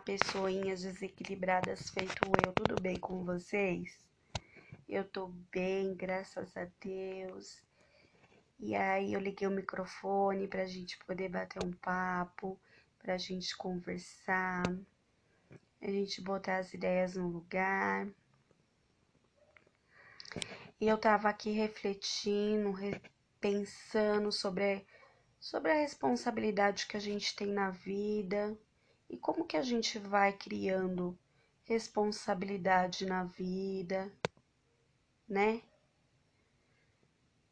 pessoinhas desequilibradas feito eu, tudo bem com vocês? Eu tô bem, graças a Deus. E aí eu liguei o microfone pra gente poder bater um papo, pra gente conversar, a gente botar as ideias no lugar. E eu tava aqui refletindo, pensando sobre, sobre a responsabilidade que a gente tem na vida e como que a gente vai criando responsabilidade na vida, né?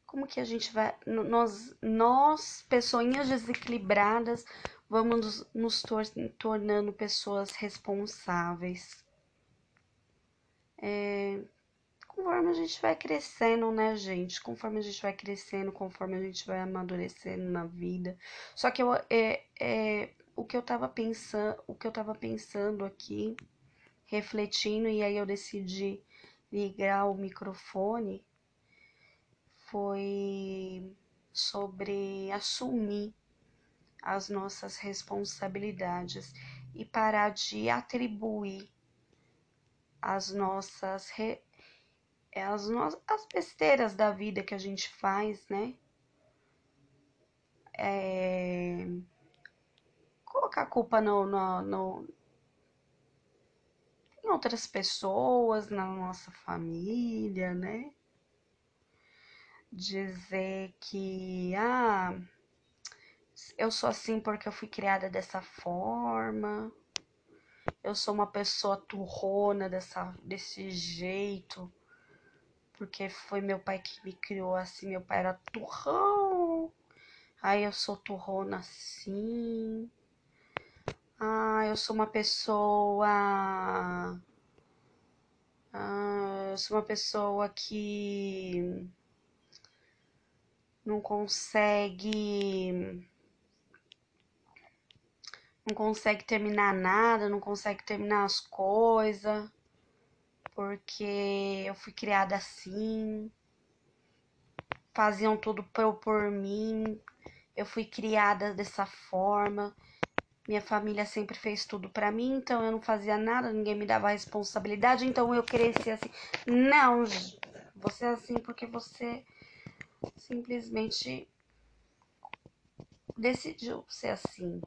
Como que a gente vai. Nós, nós pessoinhas desequilibradas, vamos nos, tor tornando pessoas responsáveis. É, conforme a gente vai crescendo, né, gente? Conforme a gente vai crescendo, conforme a gente vai amadurecendo na vida. Só que eu, é, é, o que eu tava pensando, o que eu tava pensando aqui, refletindo, e aí eu decidi ligar o microfone, foi sobre assumir as nossas responsabilidades e parar de atribuir as nossas re... as, no... as besteiras da vida que a gente faz, né? É... Colocar a culpa no, no, no, em outras pessoas, na nossa família, né? Dizer que, ah, eu sou assim porque eu fui criada dessa forma, eu sou uma pessoa turrona dessa, desse jeito, porque foi meu pai que me criou assim, meu pai era turrão, aí eu sou turrona assim. Ah, eu sou uma pessoa. Ah, eu sou uma pessoa que não consegue. Não consegue terminar nada, não consegue terminar as coisas, porque eu fui criada assim. Faziam tudo por, por mim, eu fui criada dessa forma. Minha família sempre fez tudo para mim, então eu não fazia nada, ninguém me dava responsabilidade, então eu cresci assim. Não, você é assim porque você simplesmente decidiu ser assim,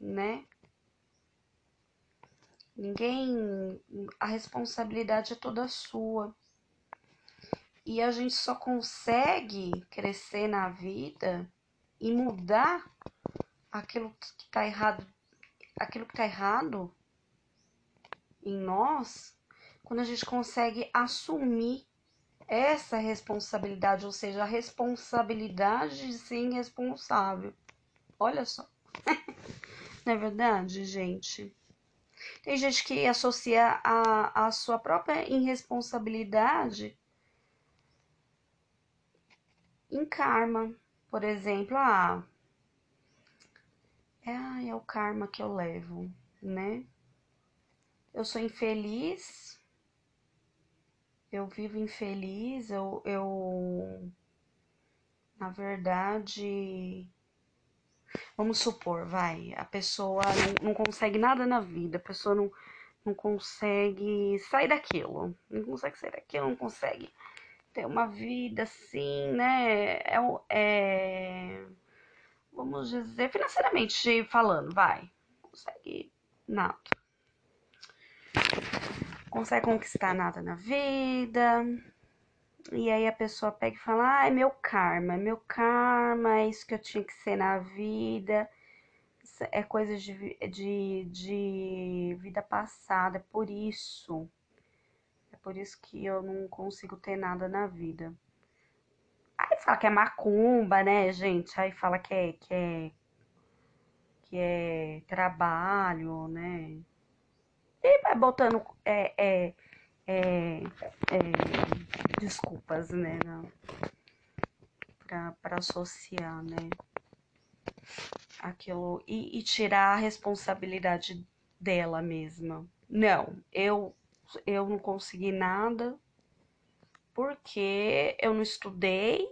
né? Ninguém. A responsabilidade é toda sua. E a gente só consegue crescer na vida e mudar aquilo que tá errado, aquilo que tá errado em nós, quando a gente consegue assumir essa responsabilidade, ou seja, a responsabilidade de ser irresponsável. Olha só. Não é verdade, gente? Tem gente que associa a, a sua própria irresponsabilidade em karma. Por exemplo, ah, é, é o karma que eu levo, né? Eu sou infeliz, eu vivo infeliz, eu, eu na verdade, vamos supor, vai, a pessoa não, não consegue nada na vida, a pessoa não, não consegue sair daquilo, não consegue sair daquilo, não consegue ter uma vida assim, né? É, é vamos dizer, financeiramente falando, vai, consegue nada. Consegue conquistar nada na vida. E aí a pessoa pega e fala: Ah, é meu karma, meu karma, é isso que eu tinha que ser na vida. É coisa de, de, de vida passada, é por isso. É por isso que eu não consigo ter nada na vida. Aí fala que é macumba, né, gente? Aí fala que é, que é, que é trabalho, né? E vai botando é, é, é, é desculpas, né? Pra, pra associar, né? Aquilo e, e tirar a responsabilidade dela mesma. Não, eu eu não consegui nada porque eu não estudei,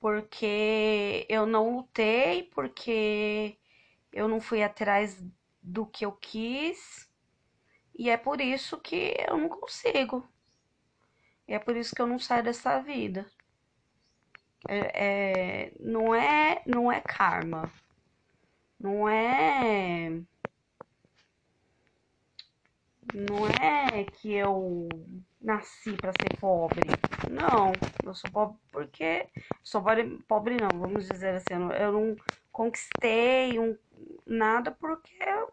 porque eu não lutei, porque eu não fui atrás do que eu quis. E é por isso que eu não consigo. E é por isso que eu não saio dessa vida. É, é, não é não é karma. Não é não é que eu nasci para ser pobre. Não, eu sou pobre porque sou pobre, pobre não, vamos dizer assim, eu não conquistei um, nada porque eu,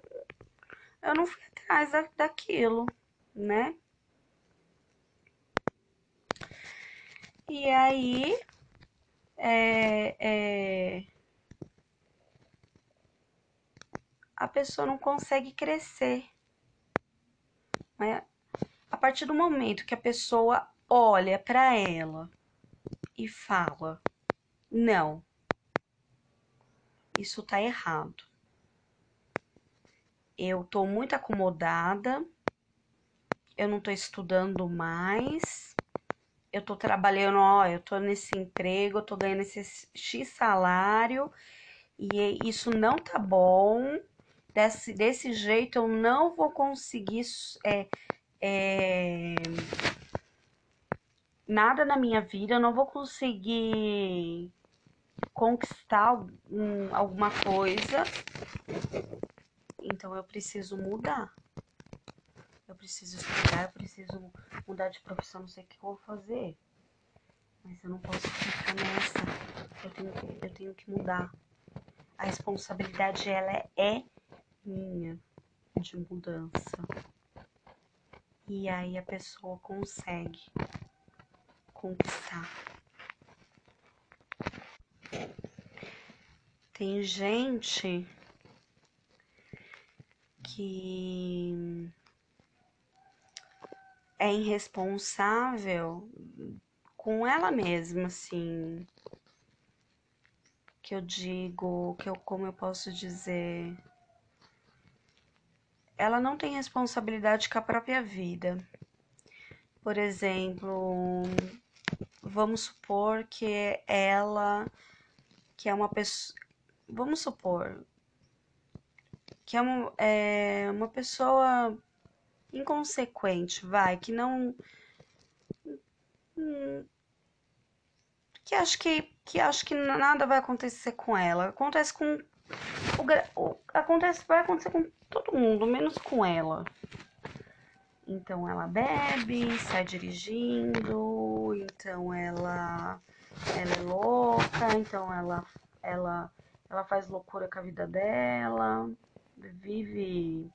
eu não fui atrás da, daquilo, né? E aí, é, é, a pessoa não consegue crescer. Mas a partir do momento que a pessoa olha para ela e fala: não, isso tá errado. Eu tô muito acomodada, eu não tô estudando mais, eu tô trabalhando, ó, eu tô nesse emprego, eu tô ganhando esse X salário e isso não tá bom. Desse, desse jeito eu não vou conseguir é, é, nada na minha vida, eu não vou conseguir conquistar um, alguma coisa. Então eu preciso mudar. Eu preciso estudar, eu preciso mudar de profissão, não sei o que eu vou fazer. Mas eu não posso ficar nessa. Eu tenho eu tenho que mudar. A responsabilidade, ela é minha de mudança. E aí a pessoa consegue conquistar. Tem gente que é irresponsável com ela mesma, assim. Que eu digo, que eu, como eu posso dizer, ela não tem responsabilidade com a própria vida. Por exemplo, vamos supor que ela, que é uma pessoa, vamos supor que é uma, é uma pessoa inconsequente, vai, que não que acho que que acho que nada vai acontecer com ela. Acontece com o, o, acontece vai acontecer com todo mundo, menos com ela. Então ela bebe, sai dirigindo, então ela ela é louca, então ela ela ela faz loucura com a vida dela, vive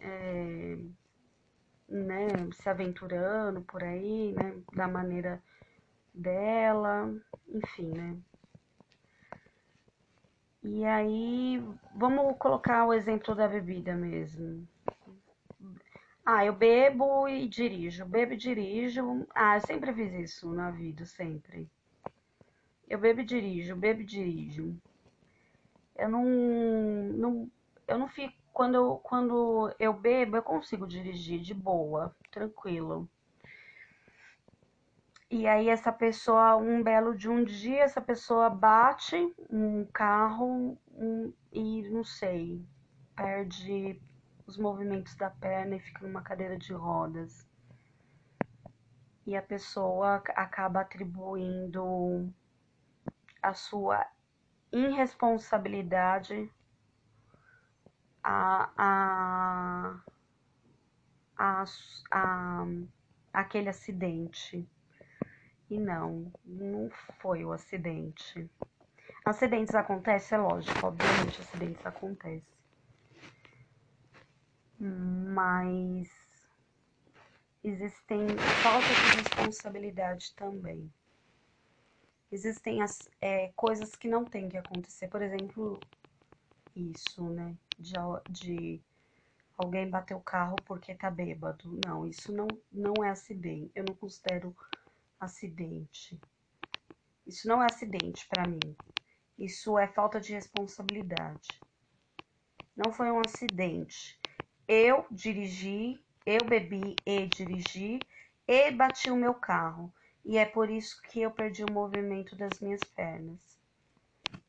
é, né, se aventurando por aí, né, da maneira dela, enfim, né. E aí, vamos colocar o exemplo da bebida mesmo. Ah, eu bebo e dirijo, bebo e dirijo. Ah, eu sempre fiz isso na vida, sempre. Eu bebo e dirijo, bebo e dirijo. Eu não, não eu não fico quando eu, quando eu bebo, eu consigo dirigir de boa, tranquilo. E aí essa pessoa, um belo de um dia, essa pessoa bate um carro um, e não sei, perde os movimentos da perna e fica numa cadeira de rodas. E a pessoa acaba atribuindo a sua irresponsabilidade a, a, a, a, aquele acidente. E não, não foi o acidente. Acidentes acontecem, é lógico, obviamente acidentes acontecem. Mas existem falta de responsabilidade também. Existem as é, coisas que não tem que acontecer. Por exemplo, isso, né? De, de alguém bater o carro porque tá bêbado. Não, isso não, não é acidente. Eu não considero acidente. Isso não é acidente para mim. Isso é falta de responsabilidade. Não foi um acidente. Eu dirigi eu bebi e dirigi e bati o meu carro. E é por isso que eu perdi o movimento das minhas pernas.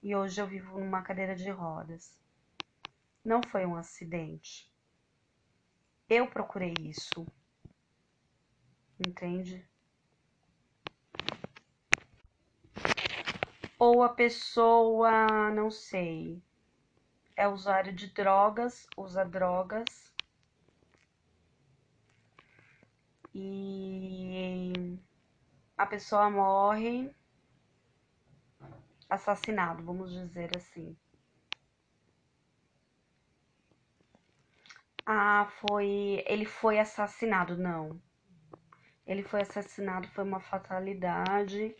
E hoje eu vivo numa cadeira de rodas. Não foi um acidente. Eu procurei isso. Entende? Ou a pessoa, não sei, é usuário de drogas, usa drogas. E a pessoa morre assassinado, vamos dizer assim. Ah, foi. Ele foi assassinado, não. Ele foi assassinado, foi uma fatalidade.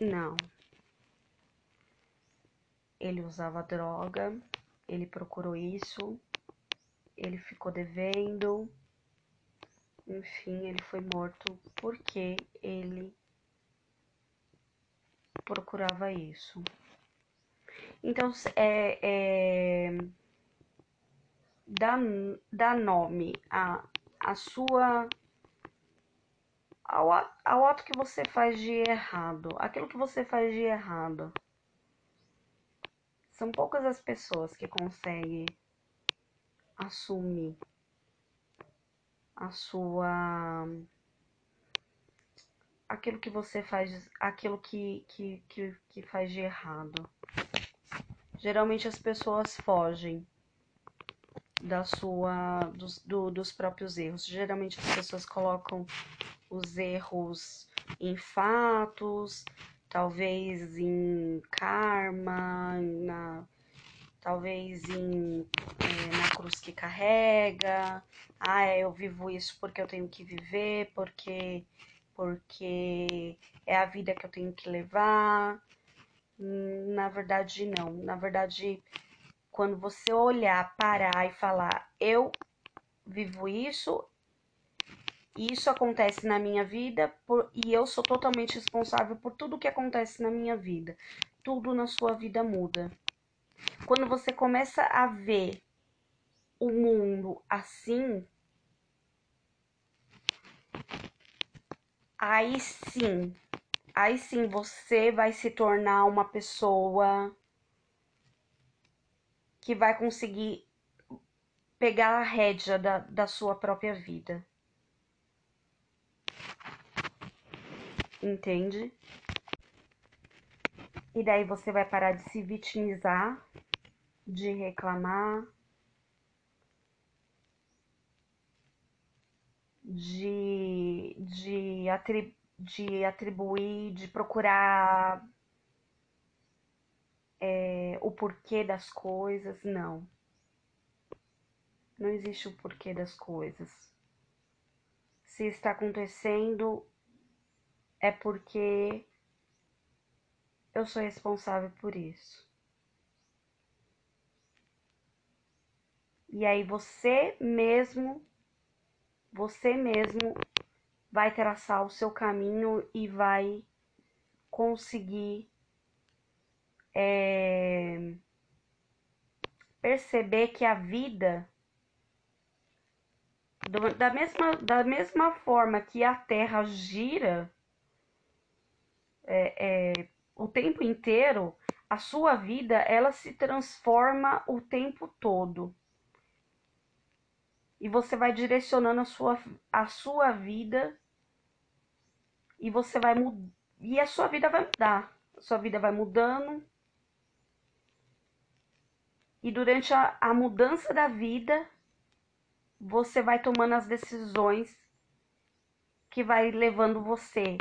Não. Ele usava droga, ele procurou isso, ele ficou devendo. Enfim, ele foi morto porque ele procurava isso. Então, é, é, dá, dá nome a, a sua. Ao, ao ato que você faz de errado, aquilo que você faz de errado. São poucas as pessoas que conseguem assumir a sua aquilo que você faz, aquilo que, que, que, que faz de errado. Geralmente as pessoas fogem da sua dos, do, dos próprios erros. Geralmente as pessoas colocam os erros em fatos, talvez em karma, na, talvez em é, na cruz que carrega. Ah, é, eu vivo isso porque eu tenho que viver, porque porque é a vida que eu tenho que levar. Na verdade, não. Na verdade, quando você olhar, parar e falar, eu vivo isso, isso acontece na minha vida por, e eu sou totalmente responsável por tudo que acontece na minha vida. Tudo na sua vida muda. Quando você começa a ver o mundo assim, aí sim, aí sim você vai se tornar uma pessoa que vai conseguir pegar a rédea da, da sua própria vida. Entende? E daí você vai parar de se vitimizar, de reclamar, de, de, de atribuir, de procurar é, o porquê das coisas. Não. Não existe o porquê das coisas. Se está acontecendo, é porque eu sou responsável por isso. E aí você mesmo você mesmo vai traçar o seu caminho e vai conseguir é, perceber que a vida do, da, mesma, da mesma forma que a Terra gira é, é, o tempo inteiro, a sua vida ela se transforma o tempo todo e você vai direcionando a sua, a sua vida e você vai mudar e a sua vida vai mudar. A sua vida vai mudando. E durante a, a mudança da vida, você vai tomando as decisões que vai levando você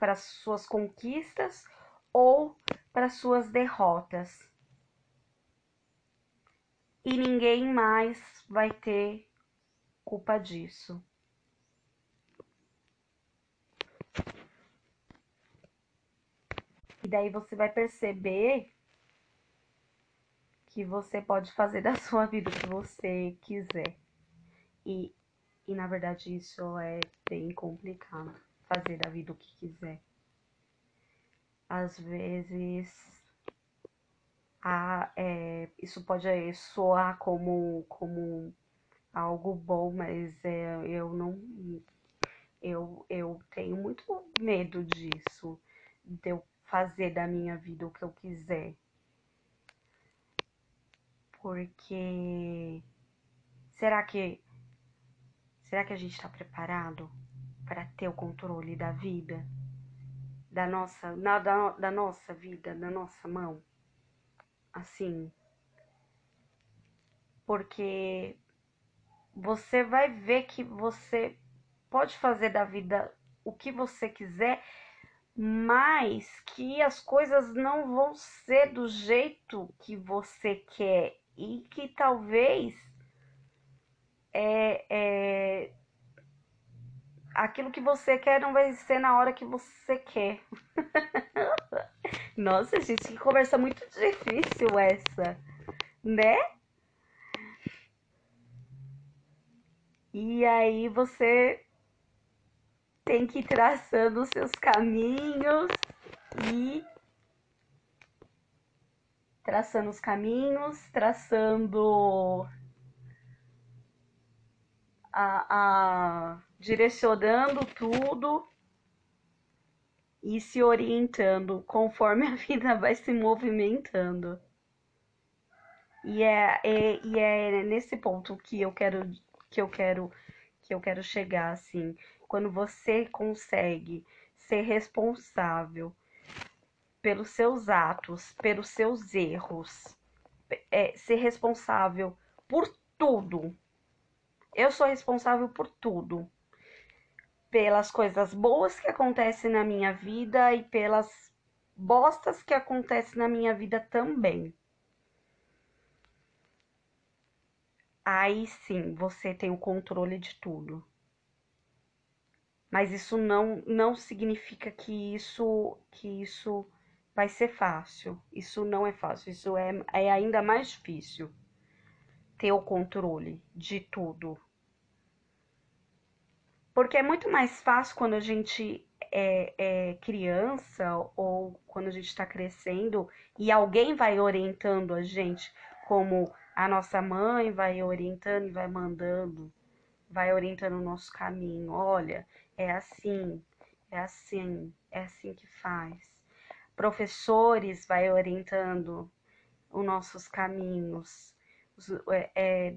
para suas conquistas ou para suas derrotas e ninguém mais vai ter culpa disso. E daí você vai perceber que você pode fazer da sua vida o que você quiser. E, e na verdade isso é bem complicado, fazer da vida o que quiser. Às vezes a, é, isso pode soar como, como algo bom, mas é, eu não. Eu, eu tenho muito medo disso, de eu fazer da minha vida o que eu quiser. Porque será que será que a gente está preparado para ter o controle da vida, da nossa, na, da, da nossa vida, da nossa mão? Assim, porque você vai ver que você pode fazer da vida o que você quiser, mas que as coisas não vão ser do jeito que você quer. E que talvez é, é, aquilo que você quer não vai ser na hora que você quer. Nossa, gente, que conversa muito difícil essa, né? E aí você tem que ir traçando os seus caminhos e traçando os caminhos, traçando a, a direcionando tudo e se orientando conforme a vida vai se movimentando. E é, é, e é nesse ponto que eu quero que eu quero que eu quero chegar assim, quando você consegue ser responsável pelos seus atos, pelos seus erros, é, ser responsável por tudo. Eu sou responsável por tudo. Pelas coisas boas que acontecem na minha vida e pelas bostas que acontecem na minha vida também. aí sim você tem o controle de tudo. Mas isso não, não significa que isso que isso vai ser fácil. Isso não é fácil. Isso é, é ainda mais difícil ter o controle de tudo. Porque é muito mais fácil quando a gente é, é criança ou quando a gente está crescendo e alguém vai orientando a gente como a nossa mãe vai orientando e vai mandando, vai orientando o nosso caminho. Olha, é assim, é assim, é assim que faz. Professores vai orientando os nossos caminhos. Os, é, é,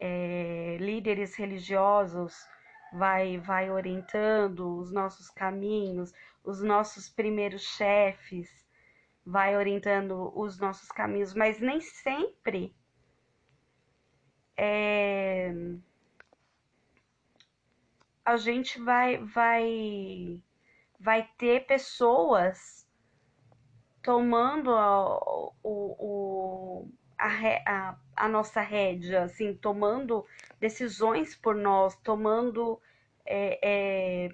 é, líderes religiosos vai, vai orientando os nossos caminhos, os nossos primeiros chefes vai orientando os nossos caminhos, mas nem sempre é, a gente vai vai vai ter pessoas tomando a, o, a, a, a nossa rédea, assim, tomando decisões por nós, tomando é, é,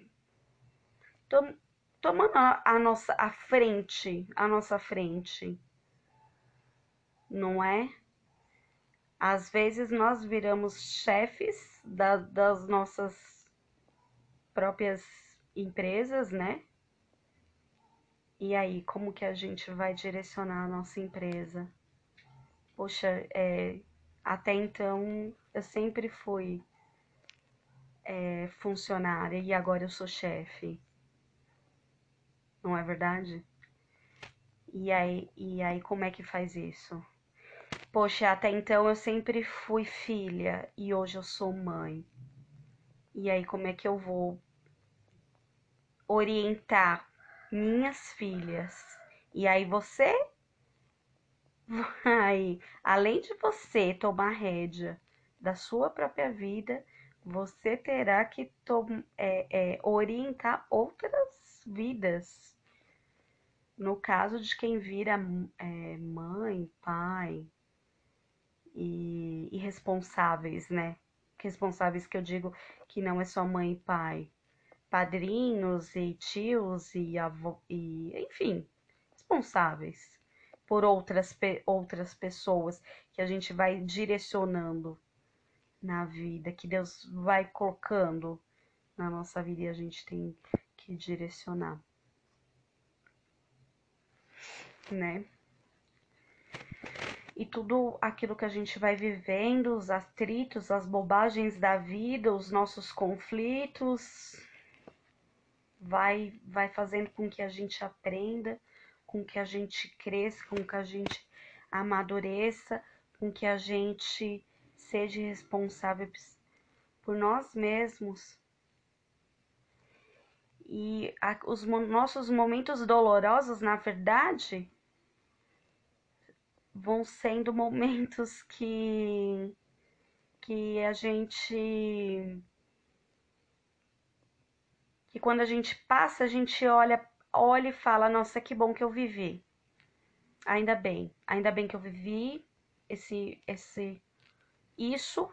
tom, tomando a, a nossa a frente, a nossa frente, não é? Às vezes nós viramos chefes da, das nossas próprias empresas, né? E aí, como que a gente vai direcionar a nossa empresa? Poxa, é, até então eu sempre fui é, funcionária e agora eu sou chefe não é verdade? E aí, e aí como é que faz isso? Poxa, até então eu sempre fui filha e hoje eu sou mãe. E aí como é que eu vou orientar minhas filhas? E aí você vai, além de você tomar rédea da sua própria vida, você terá que é, é, orientar outras vidas. No caso de quem vira é, mãe, pai e, e responsáveis, né? Responsáveis que eu digo que não é só mãe e pai, padrinhos e tios e avô, e enfim, responsáveis por outras, outras pessoas que a gente vai direcionando na vida, que Deus vai colocando na nossa vida e a gente tem que direcionar né? e tudo aquilo que a gente vai vivendo, os atritos, as bobagens da vida, os nossos conflitos, vai, vai fazendo com que a gente aprenda, com que a gente cresça, com que a gente amadureça, com que a gente seja responsável por nós mesmos. E a, os nossos momentos dolorosos, na verdade, vão sendo momentos que que a gente que quando a gente passa, a gente olha, olha e fala, nossa, que bom que eu vivi. Ainda bem, ainda bem que eu vivi esse esse isso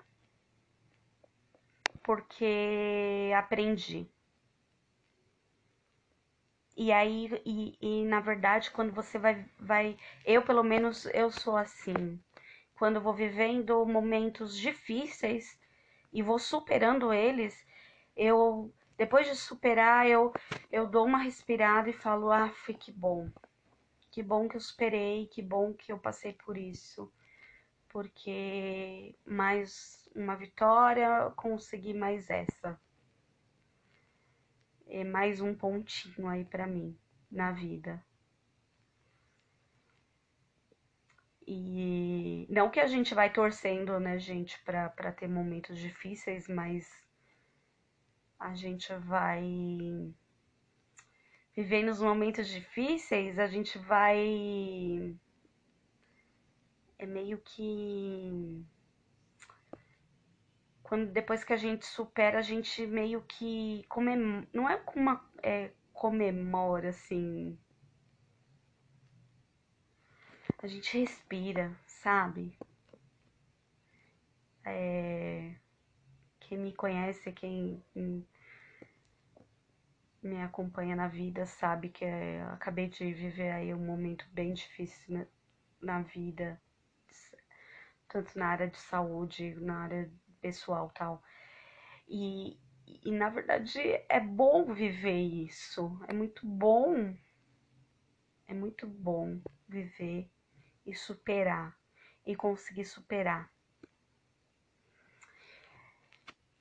porque aprendi. E aí, e, e, na verdade, quando você vai, vai. Eu, pelo menos, eu sou assim. Quando eu vou vivendo momentos difíceis e vou superando eles, eu. Depois de superar, eu, eu dou uma respirada e falo: Ah, que bom. Que bom que eu superei, que bom que eu passei por isso. Porque mais uma vitória, consegui mais essa é mais um pontinho aí para mim na vida. E não que a gente vai torcendo, né, gente, para ter momentos difíceis, mas a gente vai vivendo os momentos difíceis, a gente vai é meio que quando depois que a gente supera, a gente meio que comemora, não é uma é, comemora assim. A gente respira, sabe? É, quem me conhece, quem me acompanha na vida sabe que é, acabei de viver aí um momento bem difícil na, na vida, tanto na área de saúde, na área pessoal tal. E, e na verdade é bom viver isso. É muito bom. É muito bom viver e superar e conseguir superar.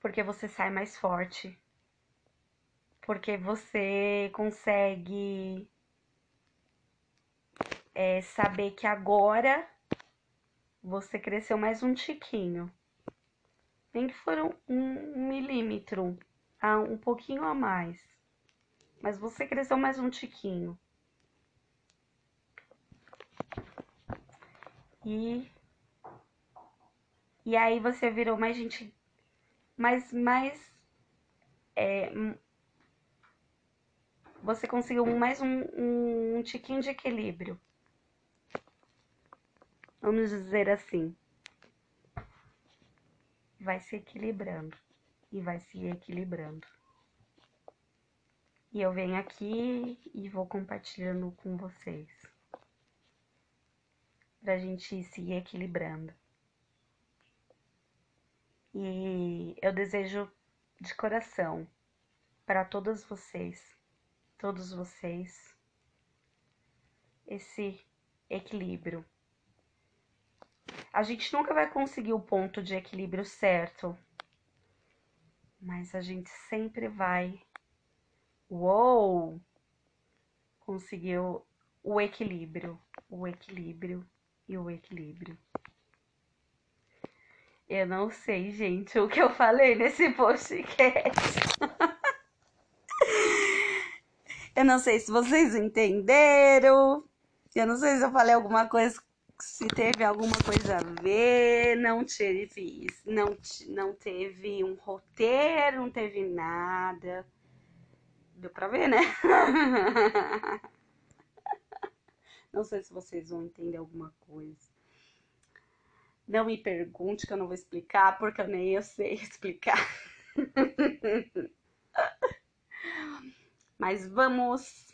Porque você sai mais forte. Porque você consegue é, saber que agora você cresceu mais um tiquinho nem que for um, um milímetro, um pouquinho a mais. Mas você cresceu mais um tiquinho. E e aí você virou mais gente, mais mais é, você conseguiu mais um, um, um tiquinho de equilíbrio. Vamos dizer assim vai se equilibrando e vai se equilibrando. E eu venho aqui e vou compartilhando com vocês. Pra gente ir se equilibrando. E eu desejo de coração para todas vocês, todos vocês, esse equilíbrio a gente nunca vai conseguir o ponto de equilíbrio certo, mas a gente sempre vai. Uou! Conseguiu o equilíbrio, o equilíbrio e o equilíbrio. Eu não sei, gente, o que eu falei nesse podcast. eu não sei se vocês entenderam. Eu não sei se eu falei alguma coisa se teve alguma coisa a ver, não teve, não, não teve um roteiro, não teve nada. Deu pra ver, né? Não sei se vocês vão entender alguma coisa. Não me pergunte que eu não vou explicar, porque eu nem eu sei explicar. Mas vamos.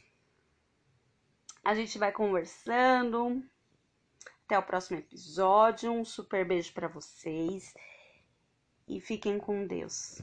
A gente vai conversando. Até o próximo episódio. Um super beijo para vocês e fiquem com Deus.